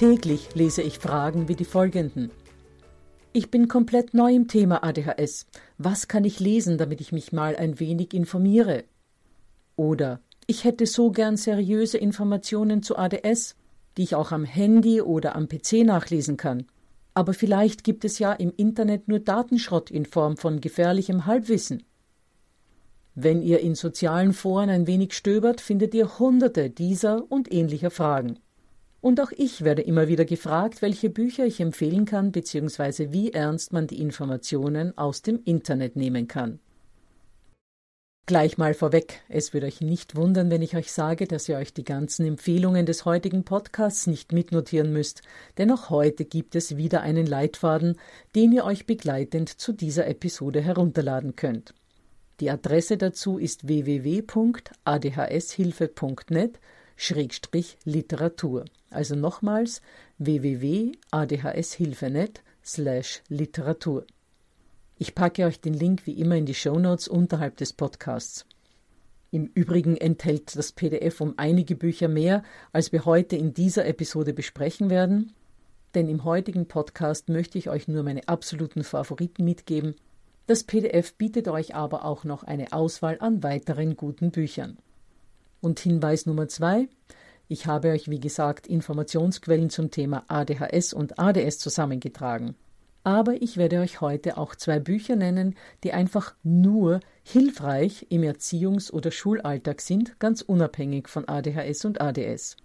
Täglich lese ich Fragen wie die folgenden. Ich bin komplett neu im Thema ADHS. Was kann ich lesen, damit ich mich mal ein wenig informiere? Oder ich hätte so gern seriöse Informationen zu ADS, die ich auch am Handy oder am PC nachlesen kann. Aber vielleicht gibt es ja im Internet nur Datenschrott in Form von gefährlichem Halbwissen. Wenn ihr in sozialen Foren ein wenig stöbert, findet ihr hunderte dieser und ähnlicher Fragen. Und auch ich werde immer wieder gefragt, welche Bücher ich empfehlen kann, beziehungsweise wie ernst man die Informationen aus dem Internet nehmen kann. Gleich mal vorweg, es würde euch nicht wundern, wenn ich euch sage, dass ihr euch die ganzen Empfehlungen des heutigen Podcasts nicht mitnotieren müsst, denn auch heute gibt es wieder einen Leitfaden, den ihr euch begleitend zu dieser Episode herunterladen könnt. Die Adresse dazu ist www.adhshilfe.net Schrägstrich Literatur. Also nochmals www.adhshilfe.net slash Literatur. Ich packe euch den Link wie immer in die Shownotes unterhalb des Podcasts. Im Übrigen enthält das PDF um einige Bücher mehr, als wir heute in dieser Episode besprechen werden, denn im heutigen Podcast möchte ich euch nur meine absoluten Favoriten mitgeben. Das PDF bietet euch aber auch noch eine Auswahl an weiteren guten Büchern. Und Hinweis Nummer zwei. Ich habe euch, wie gesagt, Informationsquellen zum Thema ADHS und ADS zusammengetragen. Aber ich werde euch heute auch zwei Bücher nennen, die einfach nur hilfreich im Erziehungs- oder Schulalltag sind, ganz unabhängig von ADHS und ADS.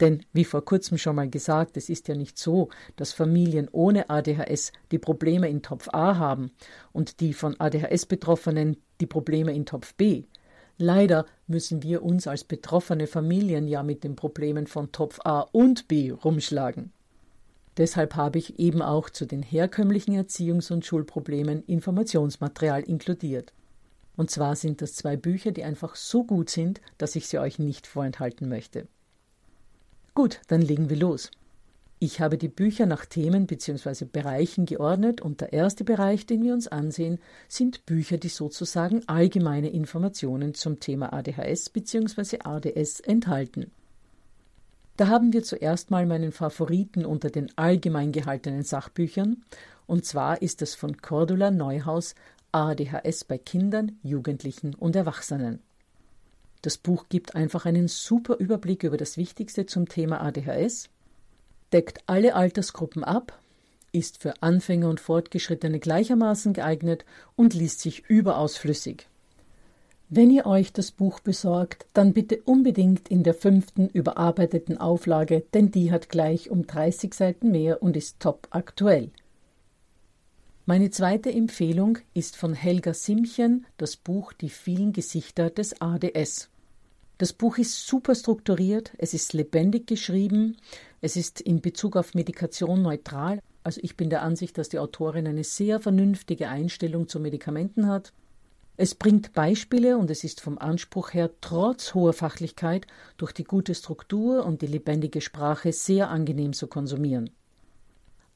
Denn, wie vor kurzem schon mal gesagt, es ist ja nicht so, dass Familien ohne ADHS die Probleme in Topf A haben und die von ADHS Betroffenen die Probleme in Topf B. Leider müssen wir uns als betroffene Familien ja mit den Problemen von Topf A und B rumschlagen. Deshalb habe ich eben auch zu den herkömmlichen Erziehungs- und Schulproblemen Informationsmaterial inkludiert. Und zwar sind das zwei Bücher, die einfach so gut sind, dass ich sie euch nicht vorenthalten möchte. Gut, dann legen wir los. Ich habe die Bücher nach Themen bzw. Bereichen geordnet und der erste Bereich, den wir uns ansehen, sind Bücher, die sozusagen allgemeine Informationen zum Thema ADHS bzw. ADS enthalten. Da haben wir zuerst mal meinen Favoriten unter den allgemein gehaltenen Sachbüchern, und zwar ist es von Cordula Neuhaus ADHS bei Kindern, Jugendlichen und Erwachsenen. Das Buch gibt einfach einen super Überblick über das Wichtigste zum Thema ADHS, deckt alle Altersgruppen ab, ist für Anfänger und Fortgeschrittene gleichermaßen geeignet und liest sich überaus flüssig. Wenn ihr euch das Buch besorgt, dann bitte unbedingt in der fünften überarbeiteten Auflage, denn die hat gleich um 30 Seiten mehr und ist top aktuell. Meine zweite Empfehlung ist von Helga Simchen das Buch Die vielen Gesichter des ADS. Das Buch ist super strukturiert, es ist lebendig geschrieben, es ist in Bezug auf Medikation neutral. Also ich bin der Ansicht, dass die Autorin eine sehr vernünftige Einstellung zu Medikamenten hat. Es bringt Beispiele und es ist vom Anspruch her trotz hoher Fachlichkeit durch die gute Struktur und die lebendige Sprache sehr angenehm zu konsumieren.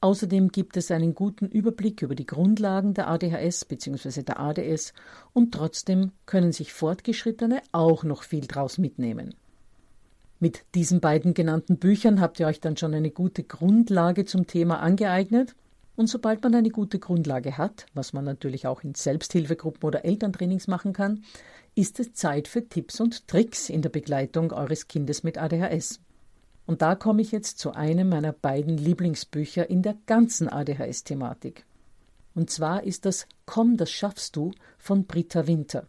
Außerdem gibt es einen guten Überblick über die Grundlagen der ADHS bzw. der ADS und trotzdem können sich Fortgeschrittene auch noch viel draus mitnehmen. Mit diesen beiden genannten Büchern habt ihr euch dann schon eine gute Grundlage zum Thema angeeignet. Und sobald man eine gute Grundlage hat, was man natürlich auch in Selbsthilfegruppen oder Elterntrainings machen kann, ist es Zeit für Tipps und Tricks in der Begleitung eures Kindes mit ADHS. Und da komme ich jetzt zu einem meiner beiden Lieblingsbücher in der ganzen ADHS-Thematik. Und zwar ist das Komm, das schaffst du von Britta Winter.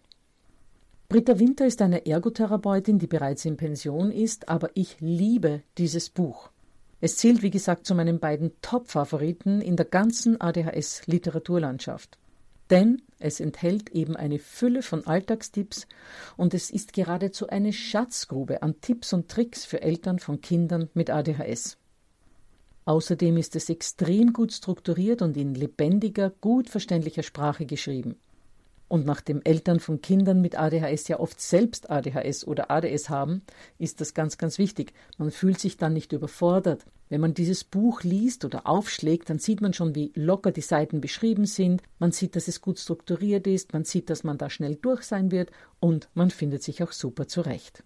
Britta Winter ist eine Ergotherapeutin, die bereits in Pension ist, aber ich liebe dieses Buch. Es zählt, wie gesagt, zu meinen beiden Top-Favoriten in der ganzen ADHS-Literaturlandschaft. Denn es enthält eben eine Fülle von Alltagstipps und es ist geradezu eine Schatzgrube an Tipps und Tricks für Eltern von Kindern mit ADHS. Außerdem ist es extrem gut strukturiert und in lebendiger, gut verständlicher Sprache geschrieben. Und nachdem Eltern von Kindern mit ADHS ja oft selbst ADHS oder ADS haben, ist das ganz, ganz wichtig. Man fühlt sich dann nicht überfordert. Wenn man dieses Buch liest oder aufschlägt, dann sieht man schon, wie locker die Seiten beschrieben sind. Man sieht, dass es gut strukturiert ist. Man sieht, dass man da schnell durch sein wird. Und man findet sich auch super zurecht.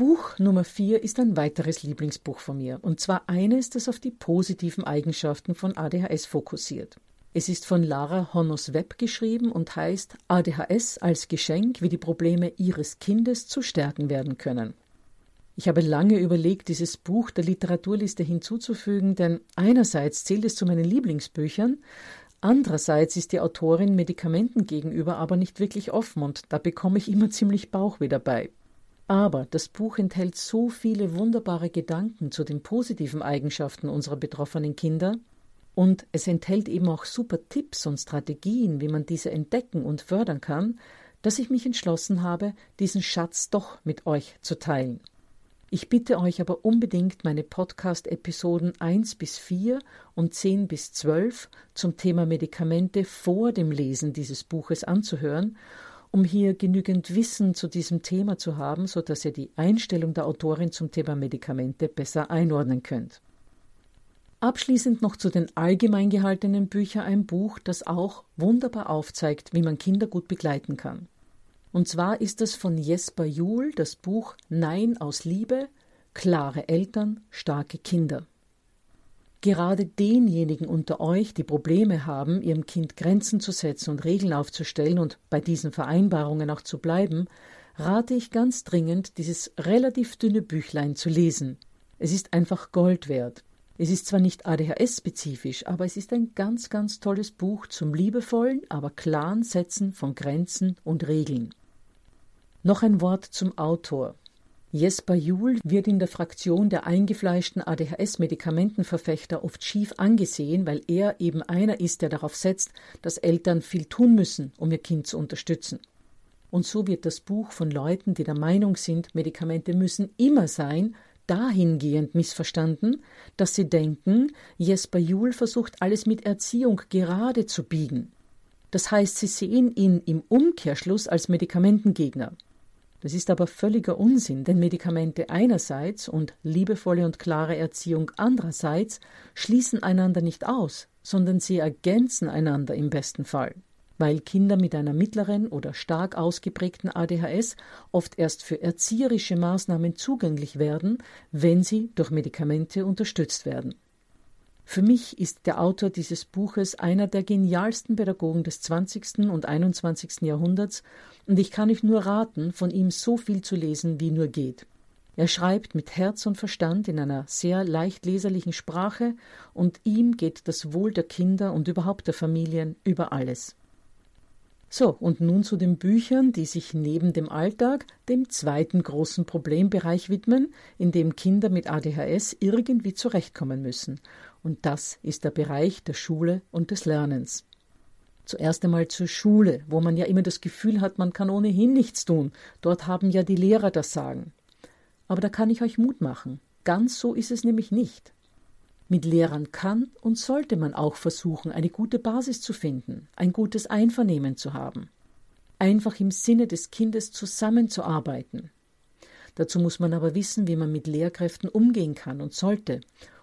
Buch Nummer 4 ist ein weiteres Lieblingsbuch von mir, und zwar eines, das auf die positiven Eigenschaften von ADHS fokussiert. Es ist von Lara Honnos Webb geschrieben und heißt ADHS als Geschenk, wie die Probleme Ihres Kindes zu stärken werden können. Ich habe lange überlegt, dieses Buch der Literaturliste hinzuzufügen, denn einerseits zählt es zu meinen Lieblingsbüchern, andererseits ist die Autorin Medikamenten gegenüber aber nicht wirklich offen und da bekomme ich immer ziemlich Bauchweh dabei. Aber das Buch enthält so viele wunderbare Gedanken zu den positiven Eigenschaften unserer betroffenen Kinder, und es enthält eben auch super Tipps und Strategien, wie man diese entdecken und fördern kann, dass ich mich entschlossen habe, diesen Schatz doch mit euch zu teilen. Ich bitte euch aber unbedingt, meine Podcast-Episoden 1 bis 4 und 10 bis 12 zum Thema Medikamente vor dem Lesen dieses Buches anzuhören, um hier genügend Wissen zu diesem Thema zu haben, so dass ihr die Einstellung der Autorin zum Thema Medikamente besser einordnen könnt. Abschließend noch zu den allgemein gehaltenen Büchern ein Buch, das auch wunderbar aufzeigt, wie man Kinder gut begleiten kann. Und zwar ist es von Jesper Juhl das Buch Nein aus Liebe, klare Eltern, starke Kinder. Gerade denjenigen unter euch, die Probleme haben, ihrem Kind Grenzen zu setzen und Regeln aufzustellen und bei diesen Vereinbarungen auch zu bleiben, rate ich ganz dringend, dieses relativ dünne Büchlein zu lesen. Es ist einfach Gold wert. Es ist zwar nicht ADHS-spezifisch, aber es ist ein ganz, ganz tolles Buch zum liebevollen, aber klaren Setzen von Grenzen und Regeln. Noch ein Wort zum Autor. Jesper Juhl wird in der Fraktion der eingefleischten ADHS-Medikamentenverfechter oft schief angesehen, weil er eben einer ist, der darauf setzt, dass Eltern viel tun müssen, um ihr Kind zu unterstützen. Und so wird das Buch von Leuten, die der Meinung sind, Medikamente müssen immer sein, dahingehend missverstanden, dass sie denken, Jesper Juhl versucht alles mit Erziehung gerade zu biegen. Das heißt, sie sehen ihn im Umkehrschluss als Medikamentengegner. Das ist aber völliger Unsinn, denn Medikamente einerseits und liebevolle und klare Erziehung andererseits schließen einander nicht aus, sondern sie ergänzen einander im besten Fall weil Kinder mit einer mittleren oder stark ausgeprägten ADHS oft erst für erzieherische Maßnahmen zugänglich werden, wenn sie durch Medikamente unterstützt werden. Für mich ist der Autor dieses Buches einer der genialsten Pädagogen des 20. und 21. Jahrhunderts und ich kann euch nur raten, von ihm so viel zu lesen, wie nur geht. Er schreibt mit Herz und Verstand in einer sehr leicht leserlichen Sprache und ihm geht das Wohl der Kinder und überhaupt der Familien über alles. So, und nun zu den Büchern, die sich neben dem Alltag dem zweiten großen Problembereich widmen, in dem Kinder mit ADHS irgendwie zurechtkommen müssen. Und das ist der Bereich der Schule und des Lernens. Zuerst einmal zur Schule, wo man ja immer das Gefühl hat, man kann ohnehin nichts tun. Dort haben ja die Lehrer das Sagen. Aber da kann ich euch Mut machen. Ganz so ist es nämlich nicht. Mit Lehrern kann und sollte man auch versuchen, eine gute Basis zu finden, ein gutes Einvernehmen zu haben. Einfach im Sinne des Kindes zusammenzuarbeiten. Dazu muss man aber wissen, wie man mit Lehrkräften umgehen kann und sollte,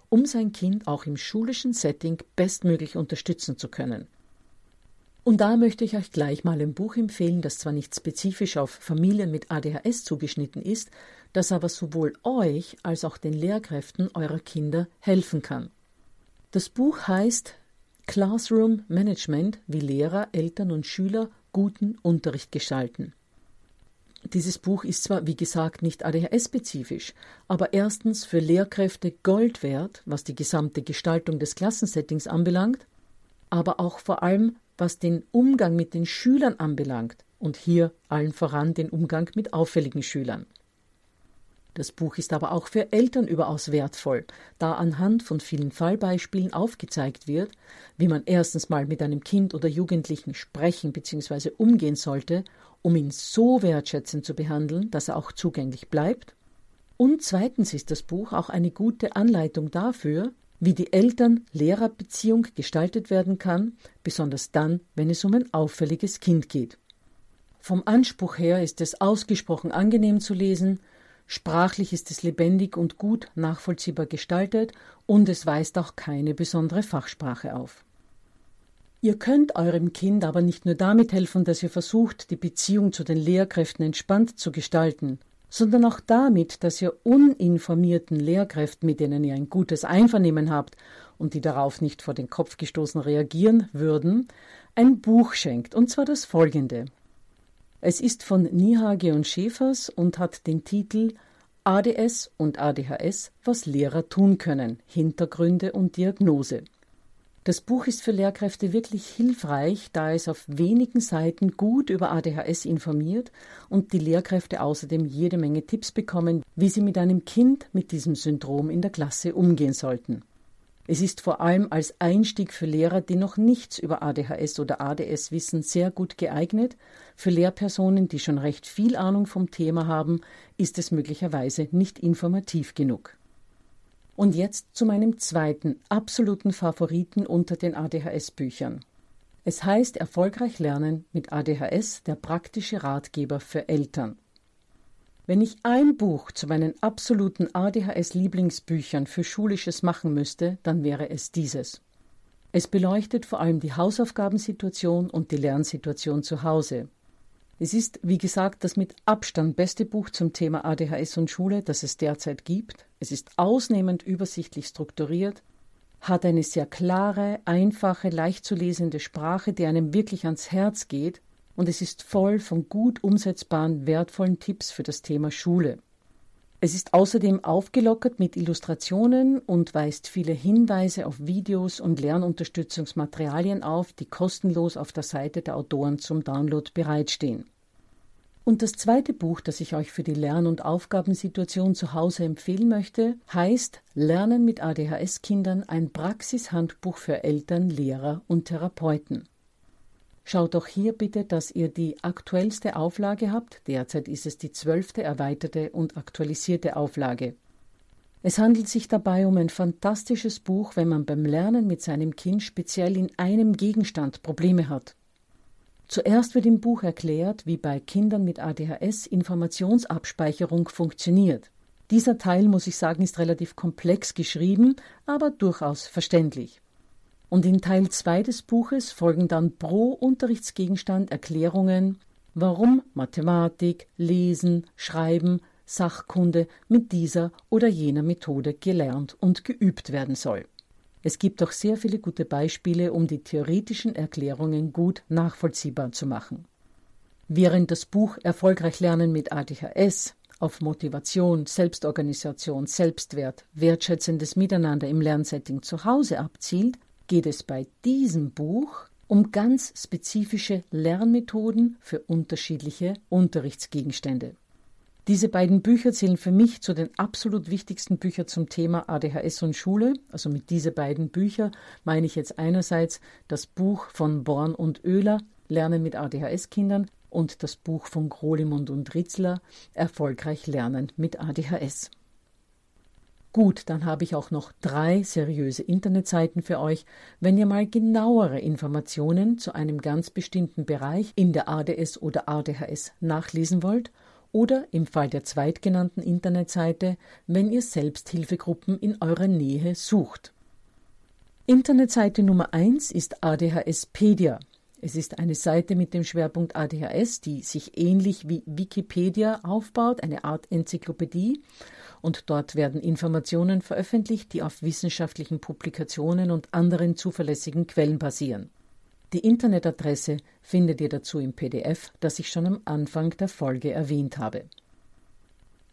um sein Kind auch im schulischen Setting bestmöglich unterstützen zu können. Und da möchte ich euch gleich mal ein Buch empfehlen, das zwar nicht spezifisch auf Familien mit ADHS zugeschnitten ist, das aber sowohl euch als auch den Lehrkräften eurer Kinder helfen kann. Das Buch heißt Classroom Management, wie Lehrer, Eltern und Schüler guten Unterricht gestalten. Dieses Buch ist zwar, wie gesagt, nicht ADHS-spezifisch, aber erstens für Lehrkräfte Gold wert, was die gesamte Gestaltung des Klassensettings anbelangt, aber auch vor allem, was den Umgang mit den Schülern anbelangt und hier allen voran den Umgang mit auffälligen Schülern. Das Buch ist aber auch für Eltern überaus wertvoll, da anhand von vielen Fallbeispielen aufgezeigt wird, wie man erstens mal mit einem Kind oder Jugendlichen sprechen bzw. umgehen sollte, um ihn so wertschätzend zu behandeln, dass er auch zugänglich bleibt. Und zweitens ist das Buch auch eine gute Anleitung dafür, wie die Eltern-Lehrer-Beziehung gestaltet werden kann, besonders dann, wenn es um ein auffälliges Kind geht. Vom Anspruch her ist es ausgesprochen angenehm zu lesen, Sprachlich ist es lebendig und gut nachvollziehbar gestaltet und es weist auch keine besondere Fachsprache auf. Ihr könnt eurem Kind aber nicht nur damit helfen, dass ihr versucht, die Beziehung zu den Lehrkräften entspannt zu gestalten, sondern auch damit, dass ihr uninformierten Lehrkräften, mit denen ihr ein gutes Einvernehmen habt und die darauf nicht vor den Kopf gestoßen reagieren würden, ein Buch schenkt, und zwar das folgende. Es ist von Nihage und Schäfers und hat den Titel ADS und ADHS, was Lehrer tun können, Hintergründe und Diagnose. Das Buch ist für Lehrkräfte wirklich hilfreich, da es auf wenigen Seiten gut über ADHS informiert und die Lehrkräfte außerdem jede Menge Tipps bekommen, wie sie mit einem Kind mit diesem Syndrom in der Klasse umgehen sollten. Es ist vor allem als Einstieg für Lehrer, die noch nichts über ADHS oder ADS wissen, sehr gut geeignet. Für Lehrpersonen, die schon recht viel Ahnung vom Thema haben, ist es möglicherweise nicht informativ genug. Und jetzt zu meinem zweiten absoluten Favoriten unter den ADHS-Büchern. Es heißt Erfolgreich lernen mit ADHS, der praktische Ratgeber für Eltern. Wenn ich ein Buch zu meinen absoluten ADHS-Lieblingsbüchern für Schulisches machen müsste, dann wäre es dieses. Es beleuchtet vor allem die Hausaufgabensituation und die Lernsituation zu Hause. Es ist, wie gesagt, das mit Abstand beste Buch zum Thema ADHS und Schule, das es derzeit gibt. Es ist ausnehmend übersichtlich strukturiert, hat eine sehr klare, einfache, leicht zu lesende Sprache, die einem wirklich ans Herz geht und es ist voll von gut umsetzbaren, wertvollen Tipps für das Thema Schule. Es ist außerdem aufgelockert mit Illustrationen und weist viele Hinweise auf Videos und Lernunterstützungsmaterialien auf, die kostenlos auf der Seite der Autoren zum Download bereitstehen. Und das zweite Buch, das ich euch für die Lern- und Aufgabensituation zu Hause empfehlen möchte, heißt Lernen mit ADHS-Kindern ein Praxishandbuch für Eltern, Lehrer und Therapeuten. Schaut auch hier bitte, dass ihr die aktuellste Auflage habt. Derzeit ist es die zwölfte erweiterte und aktualisierte Auflage. Es handelt sich dabei um ein fantastisches Buch, wenn man beim Lernen mit seinem Kind speziell in einem Gegenstand Probleme hat. Zuerst wird im Buch erklärt, wie bei Kindern mit ADHS Informationsabspeicherung funktioniert. Dieser Teil, muss ich sagen, ist relativ komplex geschrieben, aber durchaus verständlich. Und in Teil 2 des Buches folgen dann pro Unterrichtsgegenstand Erklärungen, warum Mathematik, Lesen, Schreiben, Sachkunde mit dieser oder jener Methode gelernt und geübt werden soll. Es gibt auch sehr viele gute Beispiele, um die theoretischen Erklärungen gut nachvollziehbar zu machen. Während das Buch Erfolgreich Lernen mit ADHS auf Motivation, Selbstorganisation, Selbstwert, wertschätzendes Miteinander im Lernsetting zu Hause abzielt, geht es bei diesem Buch um ganz spezifische Lernmethoden für unterschiedliche Unterrichtsgegenstände. Diese beiden Bücher zählen für mich zu den absolut wichtigsten Büchern zum Thema ADHS und Schule. Also mit diesen beiden Büchern meine ich jetzt einerseits das Buch von Born und Oehler, Lernen mit ADHS-Kindern, und das Buch von Grolimund und Ritzler, Erfolgreich Lernen mit ADHS. Gut, dann habe ich auch noch drei seriöse Internetseiten für euch, wenn ihr mal genauere Informationen zu einem ganz bestimmten Bereich in der ADS oder ADHS nachlesen wollt oder im Fall der zweitgenannten Internetseite, wenn ihr Selbsthilfegruppen in eurer Nähe sucht. Internetseite Nummer 1 ist ADHSpedia. Es ist eine Seite mit dem Schwerpunkt ADHS, die sich ähnlich wie Wikipedia aufbaut, eine Art Enzyklopädie. Und dort werden Informationen veröffentlicht, die auf wissenschaftlichen Publikationen und anderen zuverlässigen Quellen basieren. Die Internetadresse findet ihr dazu im PDF, das ich schon am Anfang der Folge erwähnt habe.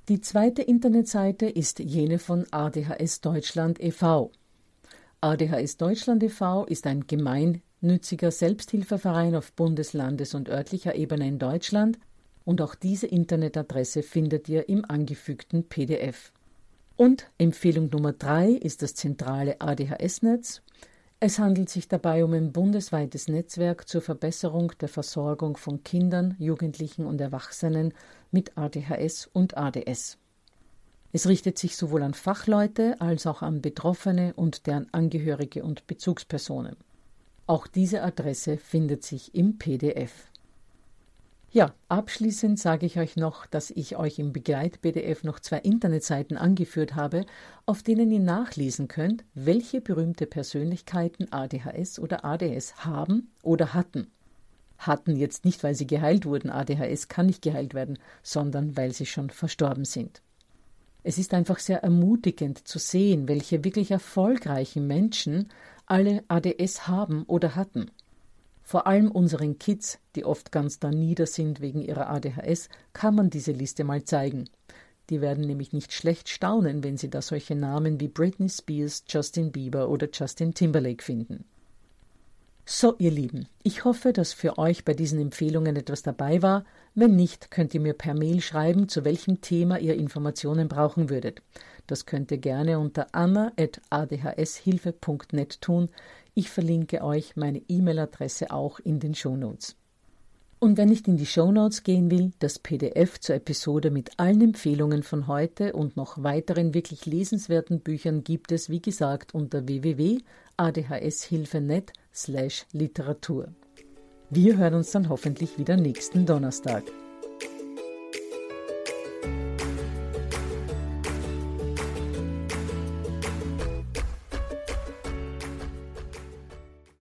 Die zweite Internetseite ist jene von ADHS Deutschland e.V. ADHS Deutschland e.V. ist ein gemeinnütziger Selbsthilfeverein auf Bundes-, Landes- und örtlicher Ebene in Deutschland und auch diese Internetadresse findet ihr im angefügten PDF. Und Empfehlung Nummer drei ist das zentrale ADHS-Netz es handelt sich dabei um ein bundesweites Netzwerk zur Verbesserung der Versorgung von Kindern, Jugendlichen und Erwachsenen mit ADHS und ADS. Es richtet sich sowohl an Fachleute als auch an Betroffene und deren Angehörige und Bezugspersonen. Auch diese Adresse findet sich im PDF. Ja, abschließend sage ich euch noch, dass ich euch im Begleit-PDF noch zwei Internetseiten angeführt habe, auf denen ihr nachlesen könnt, welche berühmte Persönlichkeiten ADHS oder ADS haben oder hatten. Hatten jetzt nicht, weil sie geheilt wurden, ADHS kann nicht geheilt werden, sondern weil sie schon verstorben sind. Es ist einfach sehr ermutigend zu sehen, welche wirklich erfolgreichen Menschen alle ADS haben oder hatten. Vor allem unseren Kids, die oft ganz da nieder sind wegen ihrer ADHS, kann man diese Liste mal zeigen. Die werden nämlich nicht schlecht staunen, wenn sie da solche Namen wie Britney Spears, Justin Bieber oder Justin Timberlake finden. So, ihr Lieben, ich hoffe, dass für euch bei diesen Empfehlungen etwas dabei war. Wenn nicht, könnt ihr mir per Mail schreiben, zu welchem Thema ihr Informationen brauchen würdet. Das könnt ihr gerne unter anna.adhshilfe.net tun. Ich verlinke euch meine E-Mail-Adresse auch in den Shownotes. Und wenn ich in die Shownotes gehen will, das PDF zur Episode mit allen Empfehlungen von heute und noch weiteren wirklich lesenswerten Büchern gibt es, wie gesagt, unter www.adhshilfe.net slash Literatur. Wir hören uns dann hoffentlich wieder nächsten Donnerstag.